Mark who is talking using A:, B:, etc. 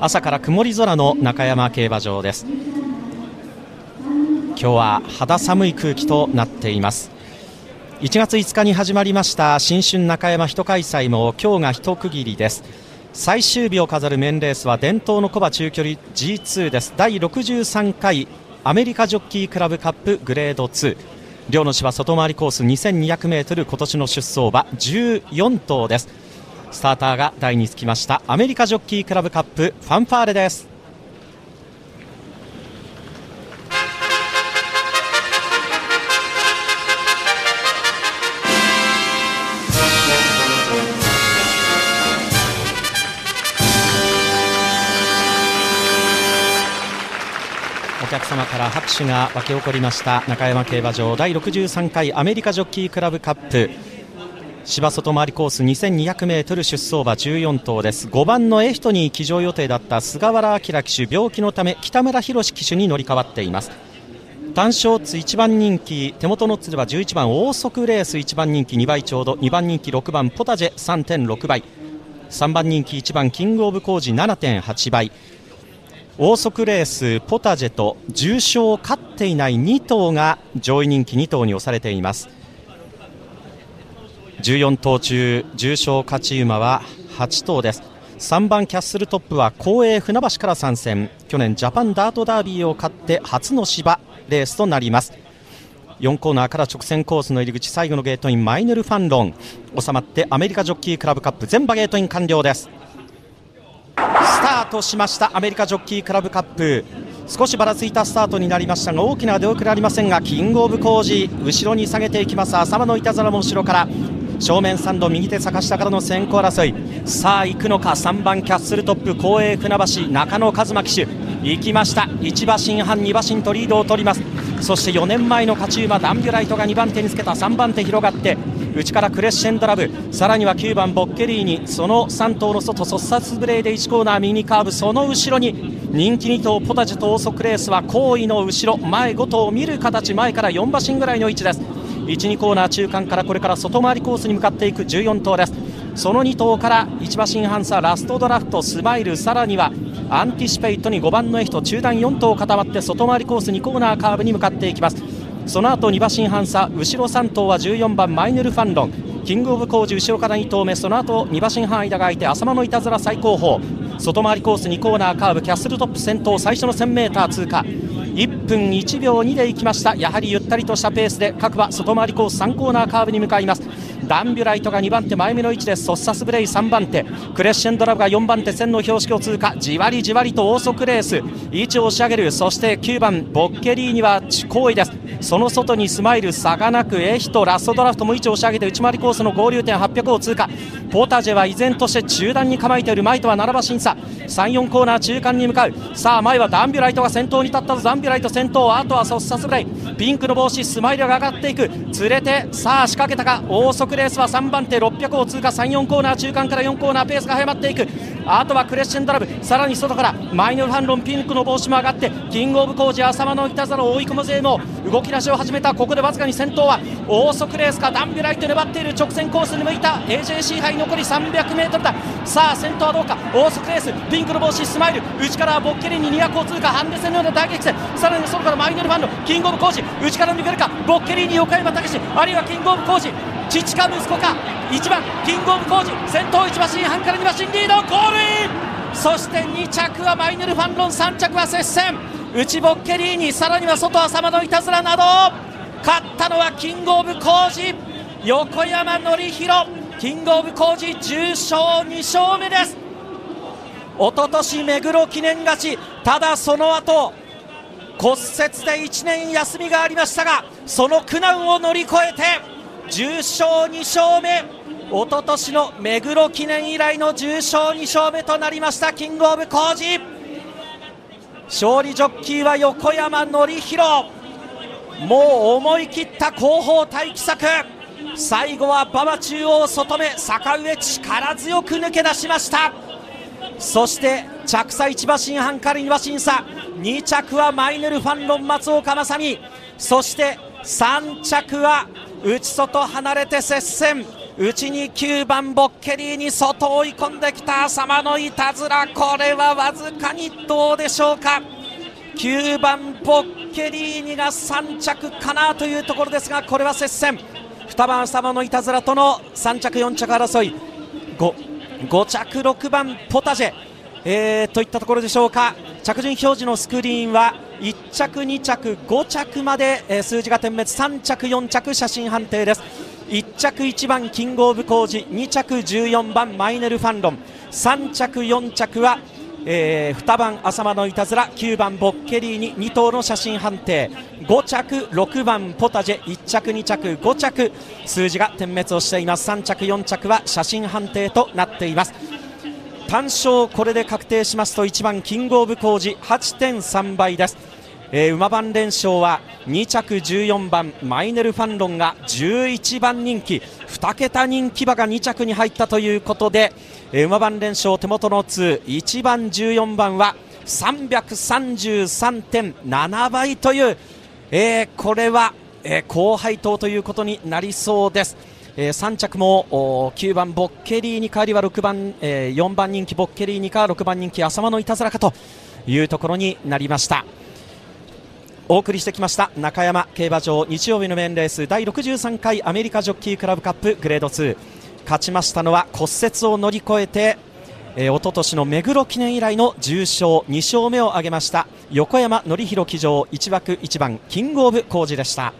A: 朝から曇り空の中山競馬場です。今日は肌寒い空気となっています。1月5日に始まりました新春中山一開催も今日が一区切りです。最終日を飾るメンレースは伝統のコバ中距離 G2 です。第63回アメリカジョッキークラブカップグレード2両の芝外回りコース 2200m 今年の出走馬14頭です。スターターが台につきました。アメリカジョッキークラブカップファンファーレです。お客様から拍手が沸き起こりました。中山競馬場第63回アメリカジョッキークラブカップ。芝外回りコース 2200m 出走馬14頭です。5番のエフトに騎乗予定だった菅原明騎手病気のため北村博騎手に乗り換わっています。単勝ツ1番人気手元のつでは11番オーソクレース1番人気2倍ちょうど2番人気6番ポタジェ3.6倍。3番人気1番キングオブコージ7.8倍オーソクレース、ポタジェと重賞を勝っていない2頭が上位人気2頭に押されています。14頭中重賞勝ち馬は8頭です。3番キャッスルトップは公営船橋から参戦。去年ジャパンダートダービーを勝って初の芝レースとなります。4コーナーから直線コースの入り口最後のゲートインマイネル・ファンロン。収まってアメリカジョッキークラブカップ全馬ゲートイン完了です。スタートしましたアメリカジョッキークラブカップ。少しばらついたスタートになりましたが大きな出遅れありませんがキングオブコージ後ろに下げていきます。浅間のいたずらも後ろから。正面3度右手坂下からの先行争い。さあ行くのか？3番キャッスルトップ公営船橋中野和馬騎手。行きました。1馬身半2馬身とリードを取ります。そして4年前の勝ち馬ダンビュライトが2番手につけた。3番手広がって内からクレッシェンドラブ。さらには9番ボッケリーニその3頭の外ソッサスブレイで1コーナー右カーブ。その後ろに人気2頭ポタジェとオーソクレースは後位の後ろ前5頭を見る形前から4馬身ぐらいの位置です。1、2コーナー中間からこれから外回りコースに向かっていく14頭です。その2頭から1馬身半差ラストドラフトスマイル。さらにはアンティシペイトに5番のエヒト中段4頭固まって外回りコース2コーナーカーブに向かっていきます。その後2馬身半差後ろ3頭は14番マイネル・ファンロン。キングオブコージ後ろから2頭目。その後2馬身半間が空いてアサマノイタズラ最後方。外回りコース2コーナーカーブキャッスルトップ先頭最初の 1000m 通過。1分1秒2でいきました。やはりゆったりとしたペースで各馬外回りコース3コーナーカーブに向かいます。ダンビュライトが2番手前目の位置です。ソッサスブレイ3番手。クレッシェンドラブが4番手。線の標識を通過。じわりじわりとオーソクレース。位置を押し上げる。そして9番ボッケリーニは後位です。その外にスマイル差がなくエヒトラストドラフトも位置を押し上げて内回りコースの合流点800を通過。ポタジェは依然として中段に構えている。前とは7馬審査。34コーナー中間に向かう。さあ前はダンビュライトが先頭に立ったぞ。ダンビュライト先頭。あとはソッサスブレイ。ピンクの帽子スマイルが上がっていく。連れてさあ仕掛けたか。大レースは3番手600を通過34コーナー中間から4コーナーペースが早まっていく。あとはクレッシェンドラブ。さらに外からマイネル・ファンロンピンクの帽子も上がってキングオブコージ浅間のいたずらを追い込む勢も動き出しを始めたここでわずかに先頭は大速レースかダンビュライト粘っている直線コースに向いた AJC 杯残り 300m だ。さあ先頭はどうか。大速レースピンクの帽子スマイル。内からボッケリに200を通過ハンデ戦のような大激戦。さらに外からマイネル・ファンロンキングオブコージ。内から抜けるかボッケリに横山武史。あるいはキングオブコージ。父か息子か。1番キングオブコージ。先頭1馬身半から2馬身リード。ゴールインそして2着はマイネル・ファンロン3着は接戦。内ボッケリーニさらには外浅間のいたずらなど勝ったのはキングオブコージ。横山典弘キングオブコージ重賞2勝目です。一昨年目黒記念勝ち。ただその後骨折で1年休みがありましたがその苦難を乗り越えて重賞2勝目。一昨年の目黒記念以来の重賞2勝目となりましたキングオブコージ。勝利ジョッキーは横山典弘。もう思い切った後方待機策。最後は馬場中央外目坂上力強く抜け出しました。そして着差1馬身半から2馬身差2着はマイネル・ファンロン松岡正美そして3着は内外離れて接戦。内に9番ボッケリーに外追い込んできた浅間のいたずらこれはわずかにどうでしょうか。9番ボッケリーニが3着かなというところですがこれは接戦。2番浅間のいたずらとの3着4着争い。5, 5着6番ポタジェ、えー、といったところでしょうか。着順表示のスクリーンは1着2着5着まで、えー、数字が点滅。3着4着写真判定です。1着1番キングオブコージ2着14番マイネルファンロン3着4着は、えー、2番浅間のいたずら9番ボッケリーに2頭の写真判定5着6番ポタジェ1着2着5着数字が点滅をしています。3着4着は写真判定となっています。単勝これで確定しますと1番キングオブコージ8.3倍です。えー、馬番連勝は2着14番マイネル・ファンロンが11番人気2桁人気馬が2着に入ったということで、えー、馬番連勝手元の2 1番14番は333.7倍という、えー、これは、えー、高配当ということになりそうです。えー、3着も9番ボッケリーに変わりは6番、えー、4番人気ボッケリーにか6番人気浅間のいたずらかというところになりました。お送りしてきました中山競馬場日曜日のメインレース第63回アメリカジョッキークラブカップグレード2勝ちましたのは骨折を乗り越えてえー、一昨年の目黒記念以来の重賞2勝目を挙げました横山典弘騎乗1枠1番キングオブコージでした。